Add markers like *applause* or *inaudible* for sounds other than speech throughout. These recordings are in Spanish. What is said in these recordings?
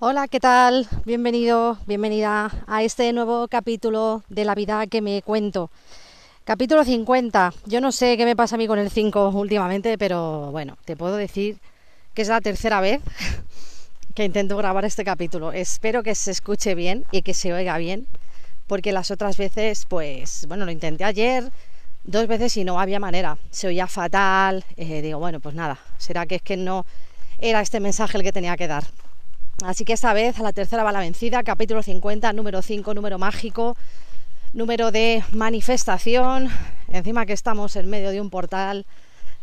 Hola, ¿qué tal? Bienvenido, bienvenida a este nuevo capítulo de la vida que me cuento. Capítulo 50. Yo no sé qué me pasa a mí con el 5 últimamente, pero bueno, te puedo decir que es la tercera vez *laughs* que intento grabar este capítulo. Espero que se escuche bien y que se oiga bien, porque las otras veces, pues, bueno, lo intenté ayer dos veces y no había manera. Se oía fatal. Eh, digo, bueno, pues nada, será que es que no era este mensaje el que tenía que dar. Así que esta vez a la tercera va la vencida, capítulo 50, número 5, número mágico, número de manifestación. Encima que estamos en medio de un portal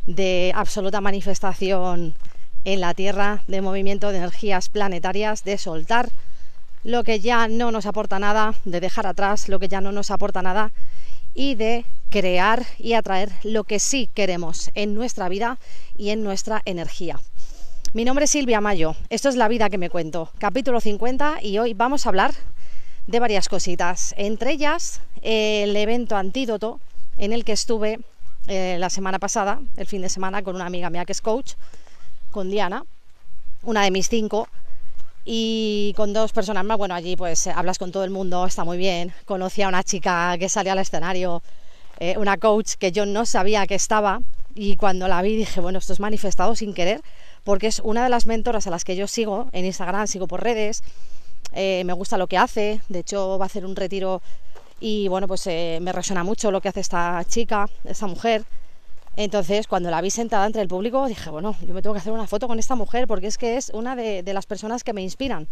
de absoluta manifestación en la Tierra, de movimiento de energías planetarias, de soltar lo que ya no nos aporta nada, de dejar atrás lo que ya no nos aporta nada y de crear y atraer lo que sí queremos en nuestra vida y en nuestra energía. Mi nombre es Silvia Mayo, esto es La vida que me cuento, capítulo 50 y hoy vamos a hablar de varias cositas, entre ellas el evento antídoto en el que estuve eh, la semana pasada, el fin de semana, con una amiga mía que es coach, con Diana, una de mis cinco, y con dos personas más, bueno, allí pues hablas con todo el mundo, está muy bien, conocí a una chica que salía al escenario, eh, una coach que yo no sabía que estaba, y cuando la vi dije, bueno, esto es manifestado sin querer, porque es una de las mentoras a las que yo sigo en Instagram, sigo por redes, eh, me gusta lo que hace, de hecho va a hacer un retiro y bueno, pues eh, me resuena mucho lo que hace esta chica, esta mujer. Entonces, cuando la vi sentada entre el público, dije, bueno, yo me tengo que hacer una foto con esta mujer porque es que es una de, de las personas que me inspiran.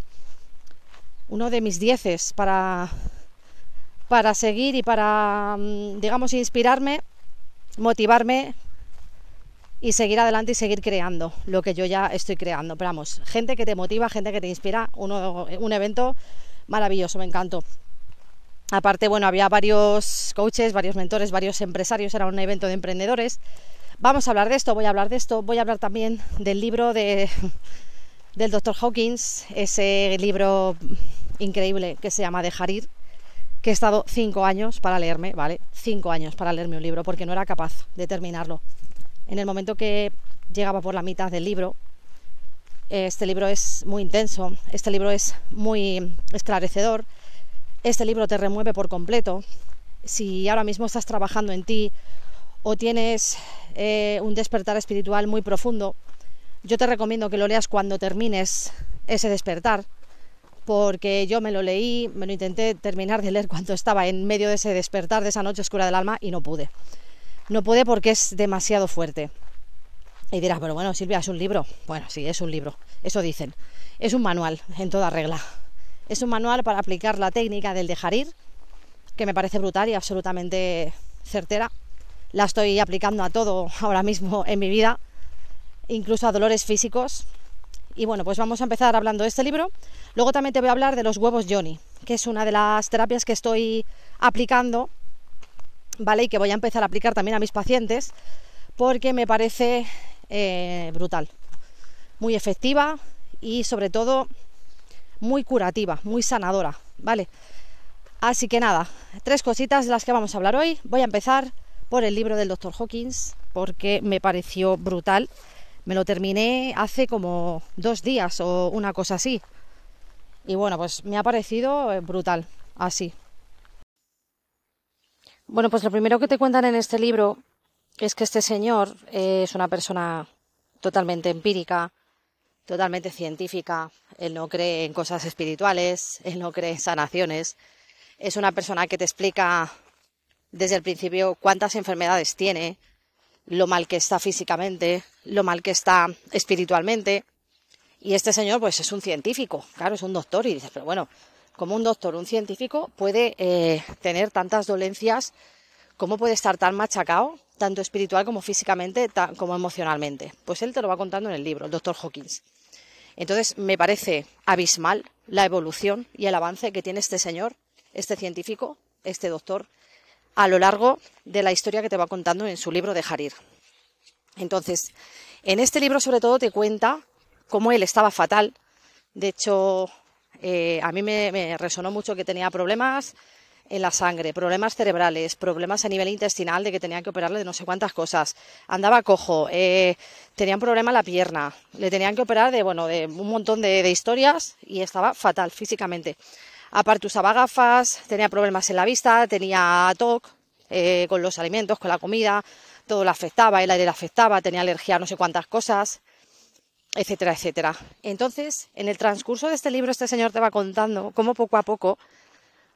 Uno de mis dieces para, para seguir y para, mm, digamos, inspirarme, motivarme y seguir adelante y seguir creando lo que yo ya estoy creando. Pero vamos, gente que te motiva, gente que te inspira, uno, un evento maravilloso, me encantó. Aparte, bueno, había varios coaches, varios mentores, varios empresarios, era un evento de emprendedores. Vamos a hablar de esto, voy a hablar de esto, voy a hablar también del libro de, *laughs* del Dr. Hawkins, ese libro increíble que se llama Dejar ir, que he estado cinco años para leerme, ¿vale? Cinco años para leerme un libro porque no era capaz de terminarlo en el momento que llegaba por la mitad del libro, este libro es muy intenso, este libro es muy esclarecedor, este libro te remueve por completo. Si ahora mismo estás trabajando en ti o tienes eh, un despertar espiritual muy profundo, yo te recomiendo que lo leas cuando termines ese despertar, porque yo me lo leí, me lo intenté terminar de leer cuando estaba en medio de ese despertar, de esa noche oscura del alma, y no pude. No puede porque es demasiado fuerte. Y dirás, pero bueno, Silvia, es un libro. Bueno, sí, es un libro. Eso dicen. Es un manual, en toda regla. Es un manual para aplicar la técnica del dejar ir, que me parece brutal y absolutamente certera. La estoy aplicando a todo ahora mismo en mi vida, incluso a dolores físicos. Y bueno, pues vamos a empezar hablando de este libro. Luego también te voy a hablar de los huevos Johnny, que es una de las terapias que estoy aplicando ¿vale? Y que voy a empezar a aplicar también a mis pacientes porque me parece eh, brutal, muy efectiva y sobre todo muy curativa, muy sanadora, ¿vale? Así que nada, tres cositas de las que vamos a hablar hoy. Voy a empezar por el libro del Dr. Hawkins porque me pareció brutal. Me lo terminé hace como dos días o una cosa así. Y bueno, pues me ha parecido eh, brutal, así, bueno, pues lo primero que te cuentan en este libro es que este señor es una persona totalmente empírica, totalmente científica. Él no cree en cosas espirituales, *laughs* él no cree en sanaciones. Es una persona que te explica desde el principio cuántas enfermedades tiene, lo mal que está físicamente, lo mal que está espiritualmente. Y este señor, pues es un científico, claro, es un doctor. Y dices, pero bueno, como un doctor, un científico, puede eh, tener tantas dolencias, cómo puede estar tan machacado, tanto espiritual como físicamente, como emocionalmente. Pues él te lo va contando en el libro, el doctor Hawkins. Entonces me parece abismal la evolución y el avance que tiene este señor, este científico, este doctor, a lo largo de la historia que te va contando en su libro de Harir. Entonces, en este libro sobre todo te cuenta cómo él estaba fatal. De hecho, eh, a mí me, resonó mucho que tenía problemas en la sangre, problemas cerebrales, problemas a nivel intestinal de que tenían que operarle de no sé cuántas cosas, andaba cojo, eh, tenía un problema en la pierna, le tenían que operar de, bueno, de un montón de, historias y estaba fatal físicamente. Aparte usaba gafas, tenía problemas en la vista, tenía TOC eh, con los alimentos, con la comida, todo le afectaba, el aire le afectaba, tenía alergia a no sé cuántas cosas, etcétera, etcétera. Entonces, en el transcurso de este libro, este señor te va contando cómo poco a poco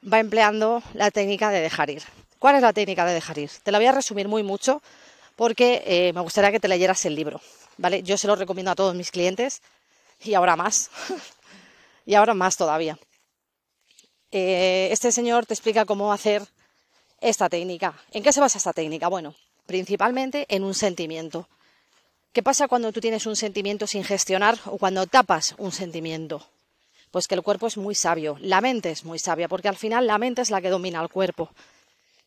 va empleando la técnica de dejar ir. ¿Cuál es la técnica de dejar ir? Te la voy a resumir muy mucho porque eh, me gustaría que te leyeras el libro. ¿vale? Yo se lo recomiendo a todos mis clientes y ahora más. *laughs* y ahora más todavía. Eh, este señor te explica cómo hacer esta técnica. ¿En qué se basa esta técnica? Bueno, principalmente en un sentimiento. ¿Qué pasa cuando tú tienes un sentimiento sin gestionar o cuando tapas un sentimiento? Pues que el cuerpo es muy sabio, la mente es muy sabia, porque al final la mente es la que domina el cuerpo.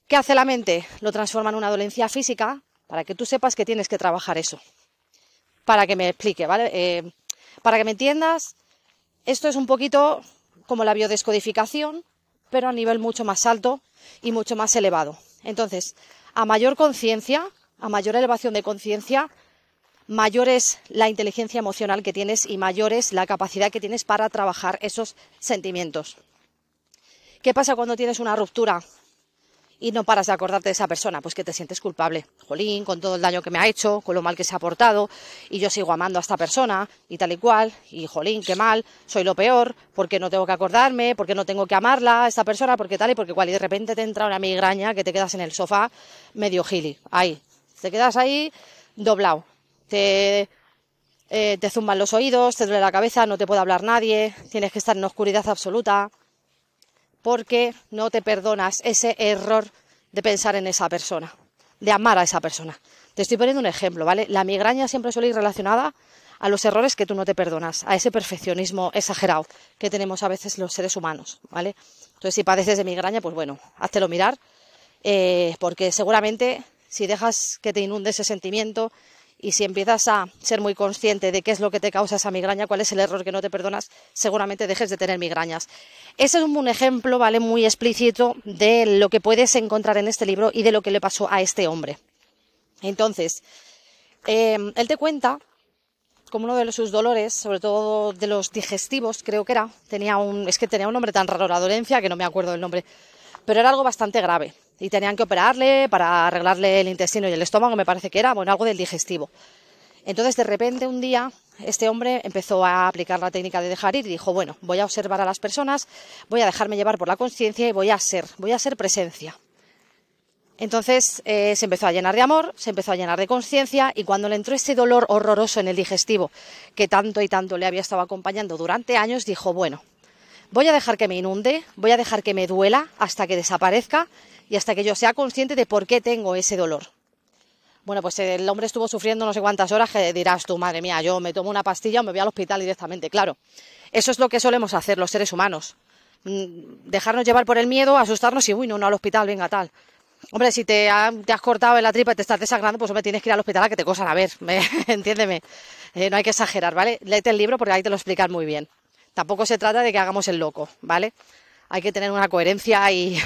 ¿Qué hace la mente? Lo transforma en una dolencia física para que tú sepas que tienes que trabajar eso. Para que me explique, ¿vale? Eh, para que me entiendas, esto es un poquito como la biodescodificación, pero a nivel mucho más alto y mucho más elevado. Entonces, a mayor conciencia, a mayor elevación de conciencia, mayor es la inteligencia emocional que tienes y mayor es la capacidad que tienes para trabajar esos sentimientos. ¿Qué pasa cuando tienes una ruptura y no paras de acordarte de esa persona? Pues que te sientes culpable. Jolín, con todo el daño que me ha hecho, con lo mal que se ha portado, y yo sigo amando a esta persona y tal y cual, y jolín, qué mal, soy lo peor, porque no tengo que acordarme, porque no tengo que amarla a esta persona, porque tal y porque cual, y de repente te entra una migraña que te quedas en el sofá medio gili, ahí, te quedas ahí doblado te, eh, te zumban los oídos, te duele la cabeza, no te puede hablar nadie, tienes que estar en oscuridad absoluta, porque no te perdonas ese error de pensar en esa persona, de amar a esa persona. Te estoy poniendo un ejemplo, ¿vale? La migraña siempre suele ir relacionada a los errores que tú no te perdonas, a ese perfeccionismo exagerado que tenemos a veces los seres humanos, ¿vale? Entonces, si padeces de migraña, pues bueno, háztelo mirar, eh, porque seguramente si dejas que te inunde ese sentimiento, y si empiezas a ser muy consciente de qué es lo que te causa esa migraña, cuál es el error que no te perdonas, seguramente dejes de tener migrañas. Ese es un ejemplo, ¿vale? Muy explícito de lo que puedes encontrar en este libro y de lo que le pasó a este hombre. Entonces, em, él te cuenta como uno de sus dolores, sobre todo de los digestivos, creo que era, tenía un, es que tenía un nombre tan raro, la dolencia, que no me acuerdo del nombre, pero era algo bastante grave y tenían que operarle para arreglarle el intestino y el estómago, me parece que era, bueno, algo del digestivo. Entonces, de repente, un día, este hombre empezó a aplicar la técnica de dejar ir y dijo, bueno, voy a observar a las personas, voy a dejarme llevar por la conciencia y voy a ser, voy a ser presencia. Entonces eh, se empezó a llenar de amor, se empezó a llenar de conciencia y cuando le entró ese dolor horroroso en el digestivo que tanto y tanto le había estado acompañando durante años, dijo, bueno, voy a dejar que me inunde, voy a dejar que me duela hasta que desaparezca y hasta que yo sea consciente de por qué tengo ese dolor. Bueno, pues el hombre estuvo sufriendo no sé cuántas horas que dirás tú, madre mía, yo me tomo una pastilla o me voy al hospital directamente. Claro, eso es lo que solemos hacer los seres humanos. Mm, dejarnos llevar por el miedo, asustarnos y, uy, no, no al hospital, venga, tal. Hombre, si te, has cortado en la tripa y te estás desangrando, pues me tienes que ir al hospital a que te cosan a ver, *laughs* entiéndeme. Eh, no hay que exagerar, ¿vale? Léete el libro porque ahí te lo explican muy bien. Tampoco se trata de que hagamos el loco, ¿vale? Hay que tener una coherencia *laughs* y,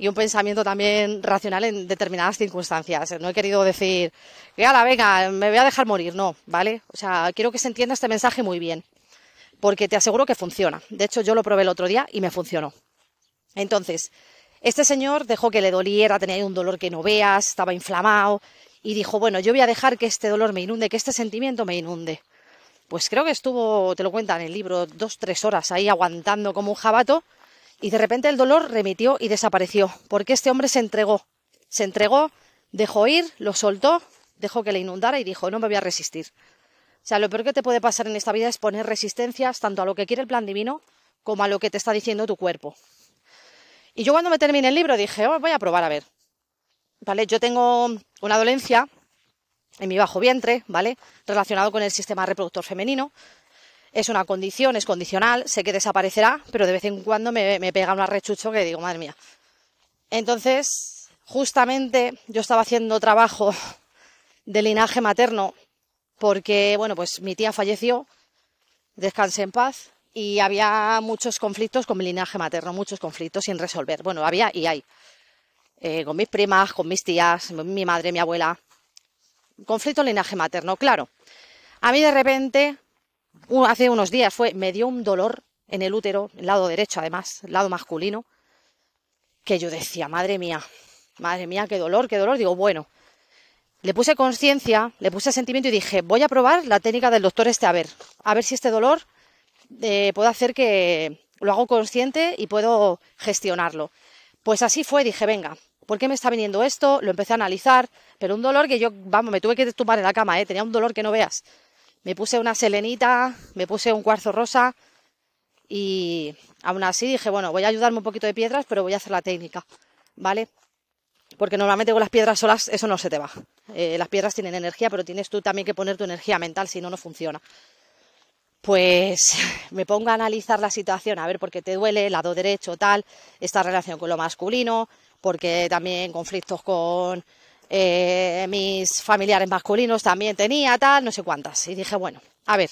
un pensamiento también racional en determinadas circunstancias. No he querido decir, que la venga, me voy a dejar morir, no, ¿vale? O sea, quiero que se entienda este mensaje muy bien, porque te aseguro que funciona. De hecho, yo lo probé el otro día y me funcionó. Entonces, este señor dejó que le doliera, tenía un dolor que no veas, estaba inflamado, y dijo, bueno, yo voy a dejar que este dolor me inunde, que este sentimiento me inunde pues creo que estuvo, te lo cuenta en el libro, dos, tres horas ahí aguantando como un jabato y de repente el dolor remitió y desapareció, porque este hombre se entregó, se entregó, dejó ir, lo soltó, dejó que le inundara y dijo, no me voy a resistir. O sea, lo peor que te puede pasar en esta vida es poner resistencias tanto a lo que quiere el plan divino como a lo que te está diciendo tu cuerpo. Y yo cuando me terminé el libro dije, oh, voy a probar a ver. Vale, yo tengo una dolencia en mi bajo vientre, ¿vale? Relacionado con el sistema reproductor femenino. Es una condición, es condicional, sé que desaparecerá, pero de vez en cuando me, pega un arrechucho que digo, madre mía. Entonces, justamente yo estaba haciendo trabajo de linaje materno porque, bueno, pues mi tía falleció, descanse en paz, y había muchos conflictos con mi linaje materno, muchos conflictos sin resolver. Bueno, había y hay. Eh, con mis primas, con mis tías, mi madre, mi abuela. Conflicto linaje materno, claro. A mí de repente, hace unos días fue, me dio un dolor en el útero, el lado derecho además, el lado masculino, que yo decía, madre mía, madre mía, qué dolor, qué dolor. Digo, bueno, le puse conciencia, le puse sentimiento y dije, voy a probar la técnica del doctor este, a ver, a ver si este dolor eh, puedo hacer que lo hago consciente y puedo gestionarlo. Pues así fue, dije, venga, ¿por qué me está viniendo esto? Lo empecé a analizar, pero un dolor que yo, vamos, me tuve que tumbar en la cama, ¿eh? tenía un dolor que no veas. Me puse una selenita, me puse un cuarzo rosa y aún así dije, bueno, voy a ayudarme un poquito de piedras, pero voy a hacer la técnica, ¿vale? Porque normalmente con las piedras solas eso no se te va. Eh, las piedras tienen energía, pero tienes tú también que poner tu energía mental, si no, no funciona pues *laughs* me pongo a analizar la situación, a ver por qué te duele, lado derecho, tal, esta relación con lo masculino, porque también conflictos con eh, mis familiares masculinos también tenía, tal, no sé cuántas. Y dije, bueno, a ver,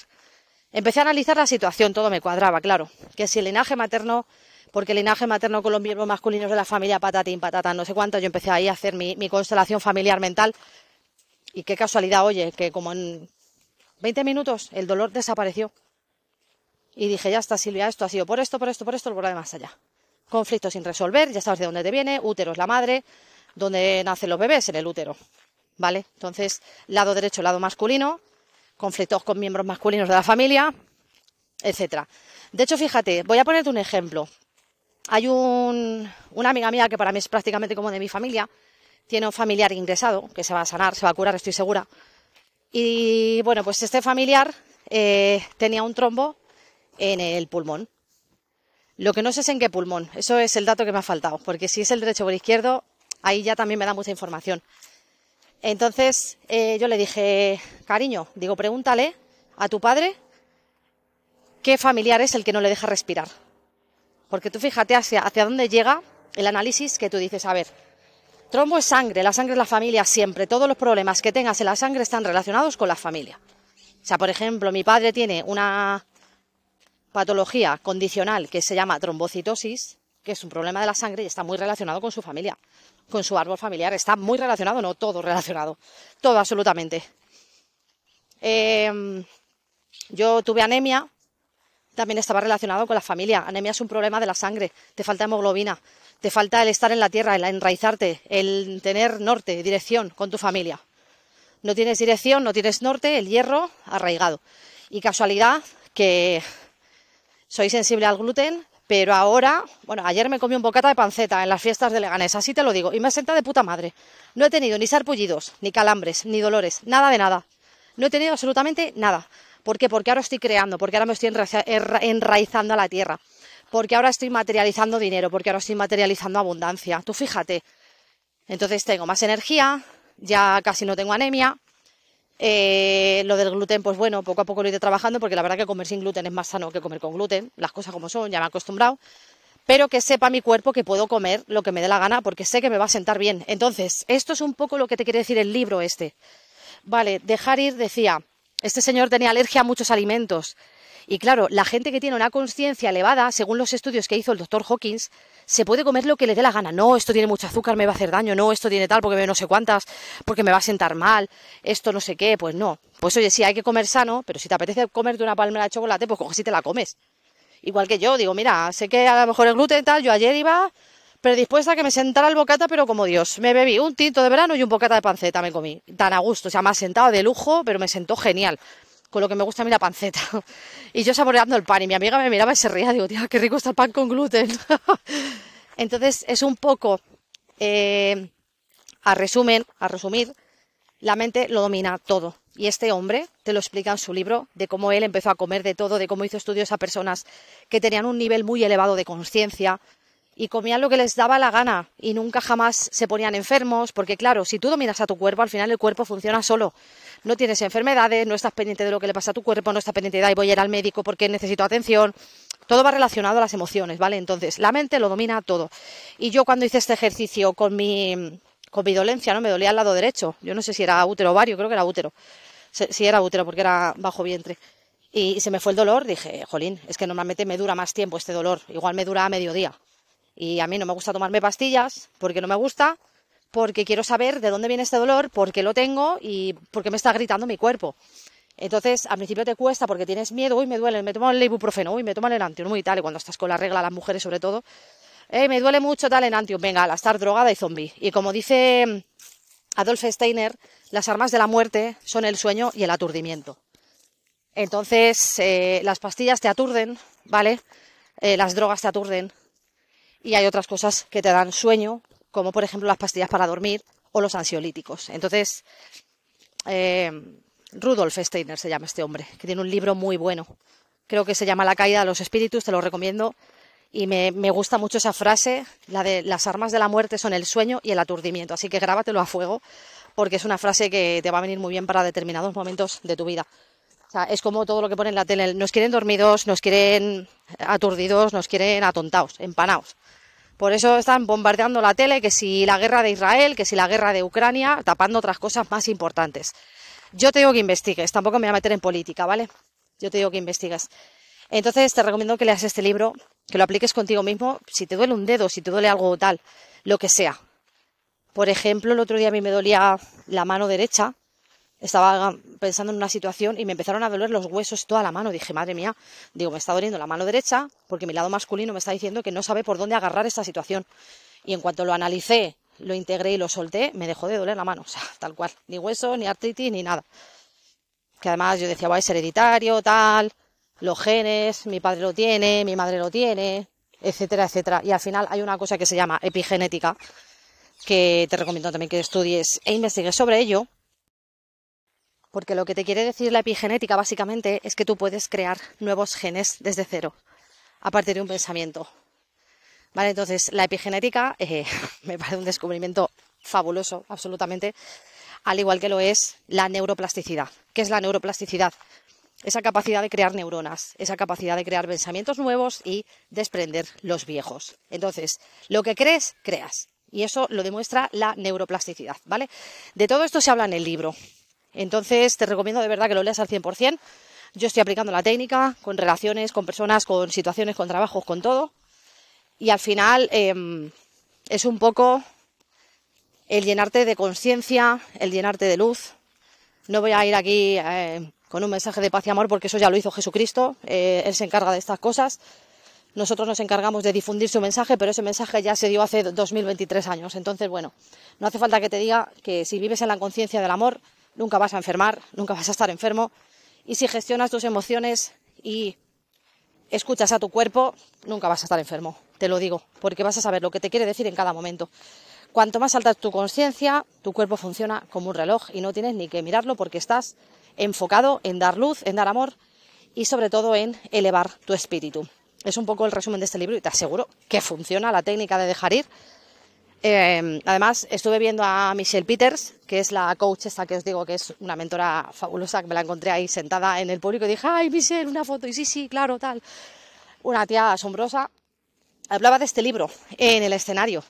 empecé a analizar la situación, todo me cuadraba, claro, que si el linaje materno, porque el linaje materno con los miembros masculinos de la familia patatín, patata, no sé cuánto, yo empecé ahí a hacer mi, constelación familiar mental. Y qué casualidad, oye, que como en 20 minutos el dolor desapareció. Y dije, ya está, Silvia, esto ha sido por esto, por esto, por esto, por lo demás allá. Conflicto sin resolver, ya sabes de dónde te viene, útero es la madre, donde nacen los bebés, en el útero. ¿Vale? Entonces, lado derecho, lado masculino, conflictos con miembros masculinos de la familia, etcétera. De hecho, fíjate, voy a ponerte un ejemplo. Hay un, una amiga mía que para mí es prácticamente como de mi familia, tiene un familiar ingresado que se va a sanar, se va a curar, estoy segura. Y bueno, pues este familiar eh, tenía un trombo en el pulmón. Lo que no sé es en qué pulmón, eso es el dato que me ha faltado, porque si es el derecho o el izquierdo, ahí ya también me da mucha información. Entonces eh, yo le dije, cariño, digo, pregúntale a tu padre qué familiar es el que no le deja respirar. Porque tú fíjate hacia, hacia dónde llega el análisis que tú dices, a ver, trombo es sangre, la sangre es la familia siempre, todos los problemas que tengas en la sangre están relacionados con la familia. O sea, por ejemplo, mi padre tiene una patología condicional que se llama trombocitosis, que es un problema de la sangre y está muy relacionado con su familia, con su árbol familiar. Está muy relacionado, no todo relacionado, todo absolutamente. Em, yo tuve anemia, también estaba relacionado con la familia. Anemia es un problema de la sangre, te falta hemoglobina, te falta el estar en la tierra, el enraizarte, el tener norte, dirección con tu familia. No tienes dirección, no tienes norte, el hierro arraigado. Y casualidad que soy sensible al gluten, pero ahora, bueno, ayer me comí un bocata de panceta en las fiestas de Leganés, así te lo digo, y me senta de puta madre. No he tenido ni sarpullidos, ni calambres, ni dolores, nada de nada. No he tenido absolutamente nada. ¿Por qué? Porque ahora estoy creando, porque ahora me estoy enraizando a la tierra, porque ahora estoy materializando dinero, porque ahora estoy materializando abundancia. Tú fíjate. Entonces tengo más energía, ya casi no tengo anemia, eh, lo del gluten, pues bueno, poco a poco lo he ido trabajando porque la verdad que comer sin gluten es más sano que comer con gluten, las cosas como son, ya me he acostumbrado. Pero que sepa mi cuerpo que puedo comer lo que me dé la gana porque sé que me va a sentar bien. Entonces, esto es un poco lo que te quiere decir el libro este. Vale, dejar ir decía, este señor tenía alergia a muchos alimentos. Y claro, la gente que tiene una conciencia elevada, según los estudios que hizo el doctor Hawkins, se puede comer lo que le dé la gana. No, esto tiene mucho azúcar, me va a hacer daño. No, esto tiene tal, porque me no sé cuántas, porque me va a sentar mal. Esto no sé qué, pues no. Pues oye, sí, hay que comer sano, pero si te apetece comerte una palmera de chocolate, pues coges y te la comes. Igual que yo, digo, mira, sé que a lo mejor el gluten tal, yo ayer iba predispuesta a que me sentara el bocata, pero como Dios, me bebí un tinto de verano y un bocata de panceta me comí. Tan a gusto, o sea, me ha sentado de lujo, pero me sentó genial con lo que me gusta a mí la panceta. *laughs* Y yo saboreando el pan y mi amiga me miraba y se reía, digo, tía, qué rico está el pan con gluten. *laughs* Entonces es un poco, eh, a resumen, a resumir, la mente lo domina todo. Y este hombre te lo explica en su libro de cómo él empezó a comer de todo, de cómo hizo estudios a personas que tenían un nivel muy elevado de conciencia, y comían lo que les daba la gana y nunca jamás se ponían enfermos, porque claro, si tú dominas a tu cuerpo, al final el cuerpo funciona solo. No tienes enfermedades, no estás pendiente de lo que le pasa a tu cuerpo, no estás pendiente de, ahí voy a ir al médico porque necesito atención. Todo va relacionado a las emociones, ¿vale? Entonces, la mente lo domina todo. Y yo cuando hice este ejercicio con mi, con mi dolencia, ¿no? Me dolía al lado derecho. Yo no sé si era útero o ovario, creo que era útero. Si era útero porque era bajo vientre. y se me fue el dolor, dije, jolín, es que normalmente me dura más tiempo este dolor, igual me dura a mediodía. Y a mí no me gusta tomarme pastillas porque no me gusta, porque quiero saber de dónde viene este dolor, por qué lo tengo y por qué me está gritando mi cuerpo. Entonces, al principio te cuesta porque tienes miedo, uy, me duele, me tomo el ibuprofeno, uy, me tomo el enantium, y tal, y cuando estás con la regla, las mujeres sobre todo, eh, me duele mucho tal enantium, venga, a estar drogada y zombie. Y como dice mm, Adolf Steiner, las armas de la muerte son el sueño y el aturdimiento. Entonces, eh, las pastillas te aturden, ¿vale? Eh, las drogas te aturden. Y hay otras cosas que te dan sueño, como por ejemplo las pastillas para dormir o los ansiolíticos. Entonces, eh, Rudolf Steiner se llama este hombre, que tiene un libro muy bueno. Creo que se llama La caída de los espíritus, te lo recomiendo. Y me, gusta mucho esa frase, la de las armas de la muerte son el sueño y el aturdimiento. Así que grábatelo a fuego, porque es una frase que te va a venir muy bien para determinados momentos de tu vida es como todo lo que ponen en la tele. Nos quieren dormidos, nos quieren aturdidos, nos quieren atontados, empanados. Por eso están bombardeando la tele, que si la guerra de Israel, que si la guerra de Ucrania, tapando otras cosas más importantes. Yo te digo que investigues, tampoco me voy a meter en política, ¿vale? Yo te digo que investigues. Entonces te recomiendo que leas este libro, que lo apliques contigo mismo, si te duele un dedo, si te duele algo tal, lo que sea. Por ejemplo, el otro día a mí me dolía la mano derecha, estaba pensando en una situación y me empezaron a doler los huesos toda la mano. Dije, madre mía, digo, me está doliendo la mano derecha porque mi lado masculino me está diciendo que no sabe por dónde agarrar esta situación. Y en cuanto lo analicé, lo integré y lo solté, me dejó de doler la mano. O sea, *laughs* tal cual. Ni hueso, ni artritis, ni nada. Que además yo decía, va, es hereditario, tal, los genes, mi padre lo tiene, mi madre lo tiene, etcétera, etcétera. Y al final hay una cosa que se llama epigenética, que te recomiendo también que estudies e investigues sobre ello, porque lo que te quiere decir la epigenética básicamente es que tú puedes crear nuevos genes desde cero, a partir de un pensamiento. Vale, entonces la epigenética eh, *laughs* me parece un descubrimiento fabuloso, absolutamente, al igual que lo es la neuroplasticidad. ¿Qué es la neuroplasticidad? Esa capacidad de crear neuronas, esa capacidad de crear pensamientos nuevos y desprender los viejos. Entonces, lo que crees, creas. Y eso lo demuestra la neuroplasticidad, ¿vale? De todo esto se habla en el libro. Entonces, te recomiendo de verdad que lo leas al 100%. Yo estoy aplicando la técnica con relaciones, con personas, con situaciones, con trabajos, con todo. Y al final em, es un poco el llenarte de conciencia, el llenarte de luz. No voy a ir aquí eh, con un mensaje de paz y amor porque eso ya lo hizo Jesucristo. Eh, él se encarga de estas cosas. Nosotros nos encargamos de difundir su mensaje, pero ese mensaje ya se dio hace 2023 años. Entonces, bueno, no hace falta que te diga que si vives en la conciencia del amor, nunca vas a enfermar, nunca vas a estar enfermo. Y si gestionas tus emociones y escuchas a tu cuerpo, nunca vas a estar enfermo, te lo digo, porque vas a saber lo que te quiere decir en cada momento. Cuanto más alta es tu conciencia, tu cuerpo funciona como un reloj y no tienes ni que mirarlo porque estás enfocado en dar luz, en dar amor y sobre todo en elevar tu espíritu. Es un poco el resumen de este libro y te aseguro que funciona la técnica de dejar ir Em, además, estuve viendo a Michelle Peters, que es la coach esta que os digo que es una mentora fabulosa, que me la encontré ahí sentada en el público y dije, ay, Michelle, una foto. Y sí, sí, claro, tal. Una tía asombrosa. Hablaba de este libro en el escenario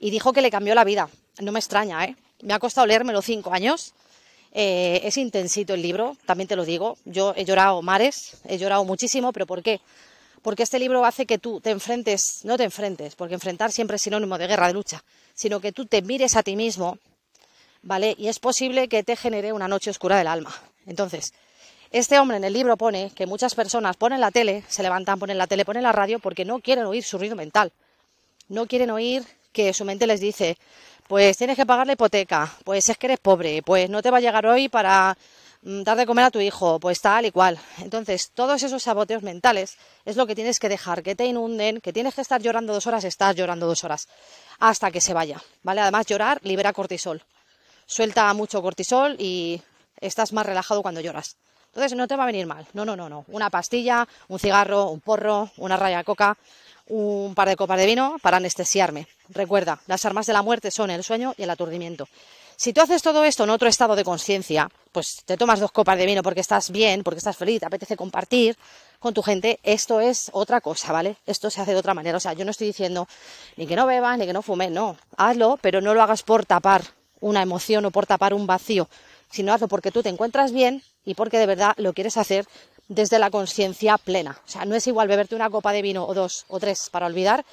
y dijo que le cambió la vida. No me extraña, ¿eh? Me ha costado leérmelo cinco años. Eh, es intensito el libro, también te lo digo. Yo he llorado mares, he llorado muchísimo, pero ¿por qué? Porque este libro hace que tú te enfrentes, no te enfrentes, porque enfrentar siempre es sinónimo de guerra, de lucha, sino que tú te mires a ti mismo, ¿vale? Y es posible que te genere una noche oscura del alma. Entonces, este hombre en el libro pone que muchas personas ponen la tele, se levantan, ponen la tele, ponen la radio porque no quieren oír su ruido mental. No quieren oír que su mente les dice, pues tienes que pagar la hipoteca, pues es que eres pobre, pues no te va a llegar hoy para dar de comer a tu hijo, pues tal y cual. Entonces, todos esos saboteos mentales es lo que tienes que dejar, que te inunden, que tienes que estar llorando dos horas, estás llorando dos horas, hasta que se vaya, ¿vale? Además, llorar libera cortisol. Suelta mucho cortisol y estás más relajado cuando lloras. Entonces, no te va a venir mal. No, no, no, no. Una pastilla, un cigarro, un porro, una raya de coca, un par de copas de vino para anestesiarme. Recuerda, las armas de la muerte son el sueño y el aturdimiento. Si tú haces todo esto en otro estado de conciencia, pues te tomas dos copas de vino porque estás bien, porque estás feliz, te apetece compartir con tu gente, esto es otra cosa, ¿vale? Esto se hace de otra manera. O sea, yo no estoy diciendo ni que no bebas, ni que no fumes, no. Hazlo, pero no lo hagas por tapar una emoción o por tapar un vacío, sino hazlo porque tú te encuentras bien y porque de verdad lo quieres hacer desde la conciencia plena. O sea, no es igual beberte una copa de vino o dos o tres para olvidar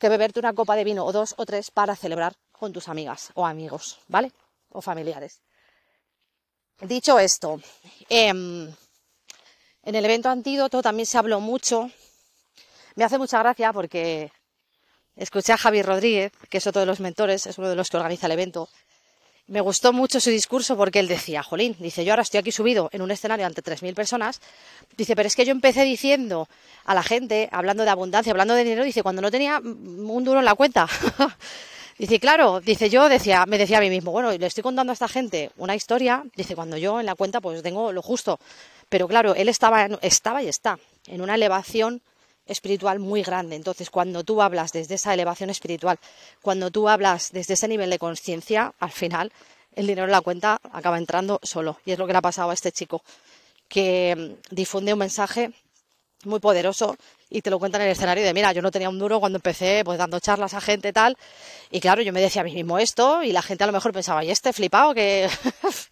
que beberte una copa de vino o dos o tres para celebrar con tus amigas o amigos, ¿vale? O familiares. Dicho esto, em, en el evento antídoto también se habló mucho. Me hace mucha gracia porque escuché a Javi Rodríguez, que es otro de los mentores, es uno de los que organiza el evento, me gustó mucho su discurso porque él decía, Jolín, dice, yo ahora estoy aquí subido en un escenario ante 3.000 personas, dice, pero es que yo empecé diciendo a la gente, hablando de abundancia, hablando de dinero, dice, cuando no tenía un duro en la cuenta. *laughs* dice, claro, dice, yo decía, me decía a mí mismo, bueno, le estoy contando a esta gente una historia, dice, cuando yo en la cuenta pues tengo lo justo. Pero claro, él estaba, estaba y está en una elevación espiritual muy grande. Entonces, cuando tú hablas desde esa elevación espiritual, cuando tú hablas desde ese nivel de conciencia, al final el dinero en la cuenta acaba entrando solo. Y es lo que le ha pasado a este chico, que mm, difunde un mensaje muy poderoso y te lo cuenta en el escenario de, mira, yo no tenía un duro cuando empecé pues dando charlas a gente tal, y claro, yo me decía a mí mismo esto y la gente a lo mejor pensaba, y este flipado que...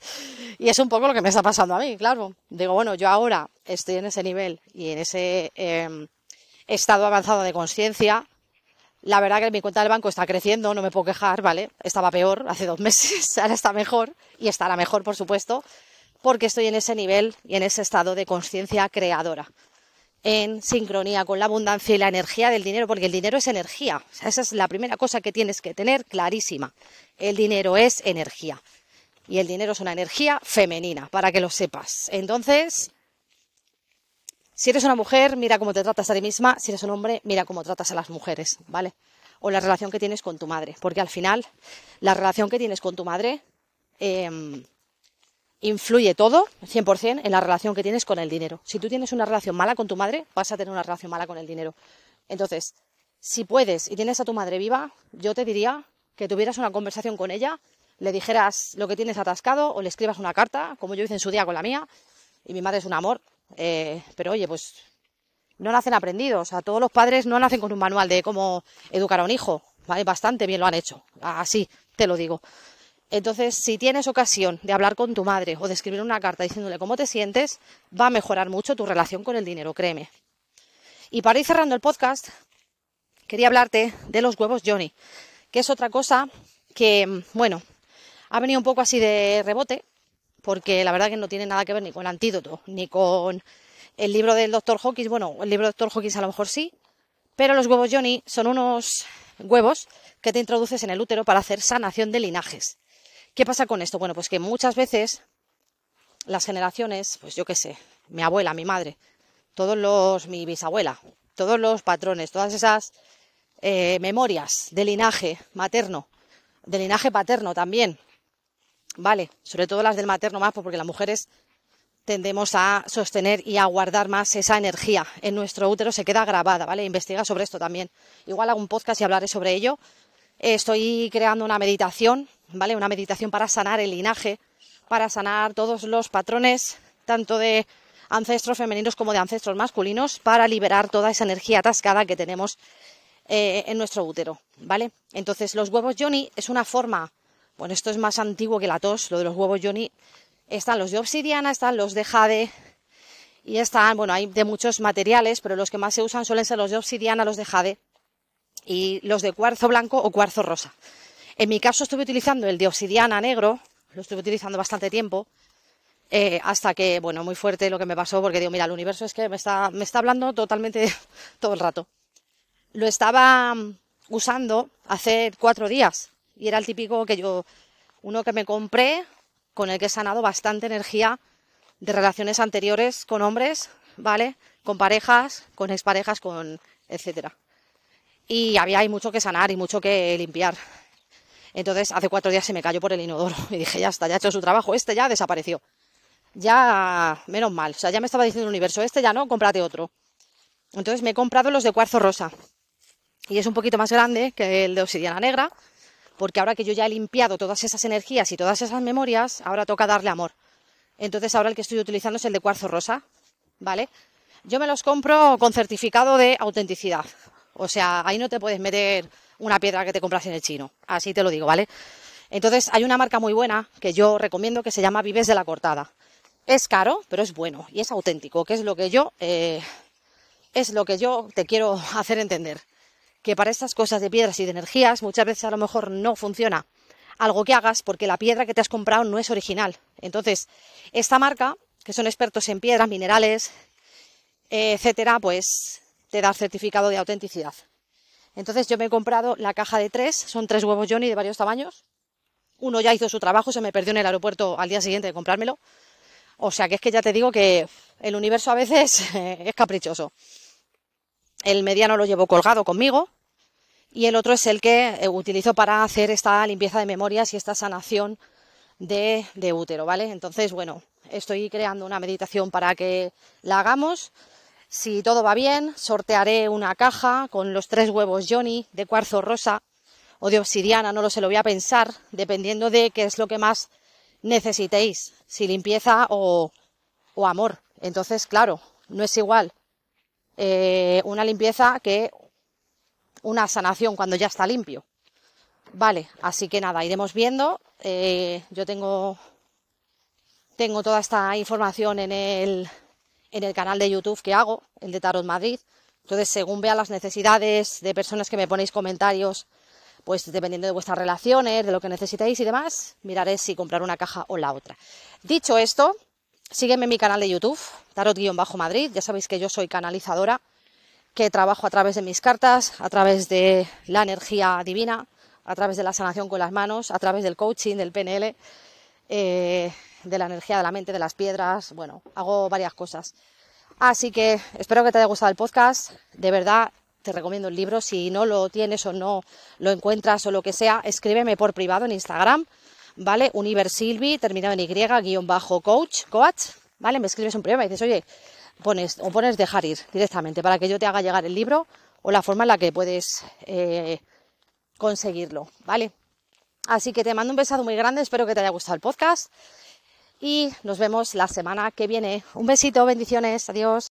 *laughs* y es un poco lo que me está pasando a mí, claro. Digo, bueno, yo ahora estoy en ese nivel y en ese... Em, estado avanzado de conciencia. La verdad que mi cuenta del banco está creciendo, no me puedo quejar, ¿vale? Estaba peor hace dos meses, *laughs* ahora está mejor y estará mejor, por supuesto, porque estoy en ese nivel y en ese estado de conciencia creadora, en sincronía con la abundancia y la energía del dinero, porque el dinero es energía. esa es la primera cosa que tienes que tener clarísima. El dinero es energía. Y el dinero es una energía femenina, para que lo sepas. Entonces, si eres una mujer, mira cómo te tratas a ti misma. Si eres un hombre, mira cómo tratas a las mujeres, ¿vale? O la relación que tienes con tu madre. Porque al final, la relación que tienes con tu madre em, influye todo, 100%, en la relación que tienes con el dinero. Si tú tienes una relación mala con tu madre, vas a tener una relación mala con el dinero. Entonces, si puedes y tienes a tu madre viva, yo te diría que tuvieras una conversación con ella, le dijeras lo que tienes atascado o le escribas una carta, como yo hice en su día con la mía, y mi madre es un amor, eh, pero oye, pues no nacen aprendidos. O todos los padres no nacen con un manual de cómo educar a un hijo. Bastante bien lo han hecho. Así, te lo digo. Entonces, si tienes ocasión de hablar con tu madre o de escribir una carta diciéndole cómo te sientes, va a mejorar mucho tu relación con el dinero, créeme. Y para ir cerrando el podcast, quería hablarte de los huevos Johnny, que es otra cosa que, bueno, ha venido un poco así de rebote, porque la verdad que no tiene nada que ver ni con el antídoto, ni con el libro del doctor Hawkins. Bueno, el libro del doctor Hawkins a lo mejor sí, pero los huevos Johnny son unos huevos que te introduces en el útero para hacer sanación de linajes. ¿Qué pasa con esto? Bueno, pues que muchas veces las generaciones, pues yo qué sé, mi abuela, mi madre, todos los, mi bisabuela, todos los patrones, todas esas eh, memorias de linaje materno, de linaje paterno también, ¿vale? Sobre todo las del materno más, porque las mujeres tendemos a sostener y a guardar más esa energía en nuestro útero, se queda grabada, ¿vale? Investiga sobre esto también. Igual hago un podcast y hablaré sobre ello. Estoy creando una meditación, ¿vale? Una meditación para sanar el linaje, para sanar todos los patrones, tanto de ancestros femeninos como de ancestros masculinos, para liberar toda esa energía atascada que tenemos eh, en nuestro útero, ¿vale? Entonces, los huevos Johnny es una forma bueno, esto es más antiguo que la tos, lo de los huevos Johnny. Están los de obsidiana, están los de jade y están, bueno, hay de muchos materiales, pero los que más se usan suelen ser los de obsidiana, los de jade y los de cuarzo blanco o cuarzo rosa. En mi caso estuve utilizando el de obsidiana negro, lo estuve utilizando bastante tiempo, eh, hasta que, bueno, muy fuerte lo que me pasó, porque digo, mira, el universo es que me está, hablando totalmente *laughs* todo el rato. Lo estaba usando hace cuatro días, y era el típico que yo, uno que me compré, con el que he sanado bastante energía de relaciones anteriores con hombres, ¿vale? Con parejas, con exparejas, con etcétera. Y había hay mucho que sanar y mucho que limpiar. Entonces, hace cuatro días se me cayó por el inodoro *laughs* y dije, ya está, ya ha hecho su trabajo, este ya desapareció. Ya, menos mal. O sea, ya me estaba diciendo el universo, este ya no, cómprate otro. Entonces me he comprado los de cuarzo rosa. Y es un poquito más grande que el de obsidiana negra, porque ahora que yo ya he limpiado todas esas energías y todas esas memorias, ahora toca darle amor. Entonces ahora el que estoy utilizando es el de cuarzo rosa, ¿vale? Yo me los compro con certificado de autenticidad. O sea, ahí no te puedes meter una piedra que te compras en el chino. Así te lo digo, ¿vale? Entonces hay una marca muy buena que yo recomiendo que se llama Vives de la Cortada. Es caro, pero es bueno y es auténtico, que es lo que yo eh, es lo que yo te quiero *laughs* hacer entender. Que para estas cosas de piedras y de energías muchas veces a lo mejor no funciona algo que hagas porque la piedra que te has comprado no es original. Entonces, esta marca, que son expertos en piedras, minerales, etcétera, pues te da certificado de autenticidad. Entonces yo me he comprado la caja de tres, son tres huevos Johnny de varios tamaños. Uno ya hizo su trabajo, se me perdió en el aeropuerto al día siguiente de comprármelo. O sea que es que ya te digo que el universo a veces *laughs* es caprichoso. El mediano lo llevo colgado conmigo y el otro es el que eh, utilizo para hacer esta limpieza de memorias y esta sanación de, de útero, ¿vale? Entonces, bueno, estoy creando una meditación para que la hagamos. Si todo va bien, sortearé una caja con los tres huevos Johnny de cuarzo rosa o de obsidiana, no lo sé, lo voy a pensar, dependiendo de qué es lo que más necesitéis, si limpieza o, o amor. Entonces, claro, no es igual eh, una limpieza que una sanación cuando ya está limpio. Vale, así que nada, iremos viendo. Eh, yo tengo, tengo toda esta información en el, en el canal de YouTube que hago, el de Tarot Madrid. Entonces, según vea las necesidades de personas que me ponéis comentarios, pues dependiendo de vuestras relaciones, de lo que necesitéis y demás, miraré si comprar una caja o la otra. Dicho esto, sígueme en mi canal de YouTube, Tarot-Madrid. Ya sabéis que yo soy canalizadora, que trabajo a través de mis cartas, a través de la energía divina, a través de la sanación con las manos, a través del coaching, del PNL, eh, de la energía de la mente, de las piedras. Bueno, hago varias cosas. Así que espero que te haya gustado el podcast. De verdad, te recomiendo el libro. Si no lo tienes o no lo encuentras o lo que sea, escríbeme por privado en Instagram, ¿vale? Universilvi, terminado en Y, guion bajo coach, coach, ¿vale? Me escribes un privado y dices, oye, pones, o pones dejar ir directamente para que yo te haga llegar el libro o la forma en la que puedes eh, conseguirlo, ¿vale? Así que te mando un besado muy grande, espero que te haya gustado el podcast y nos vemos la semana que viene. Un besito, bendiciones, adiós.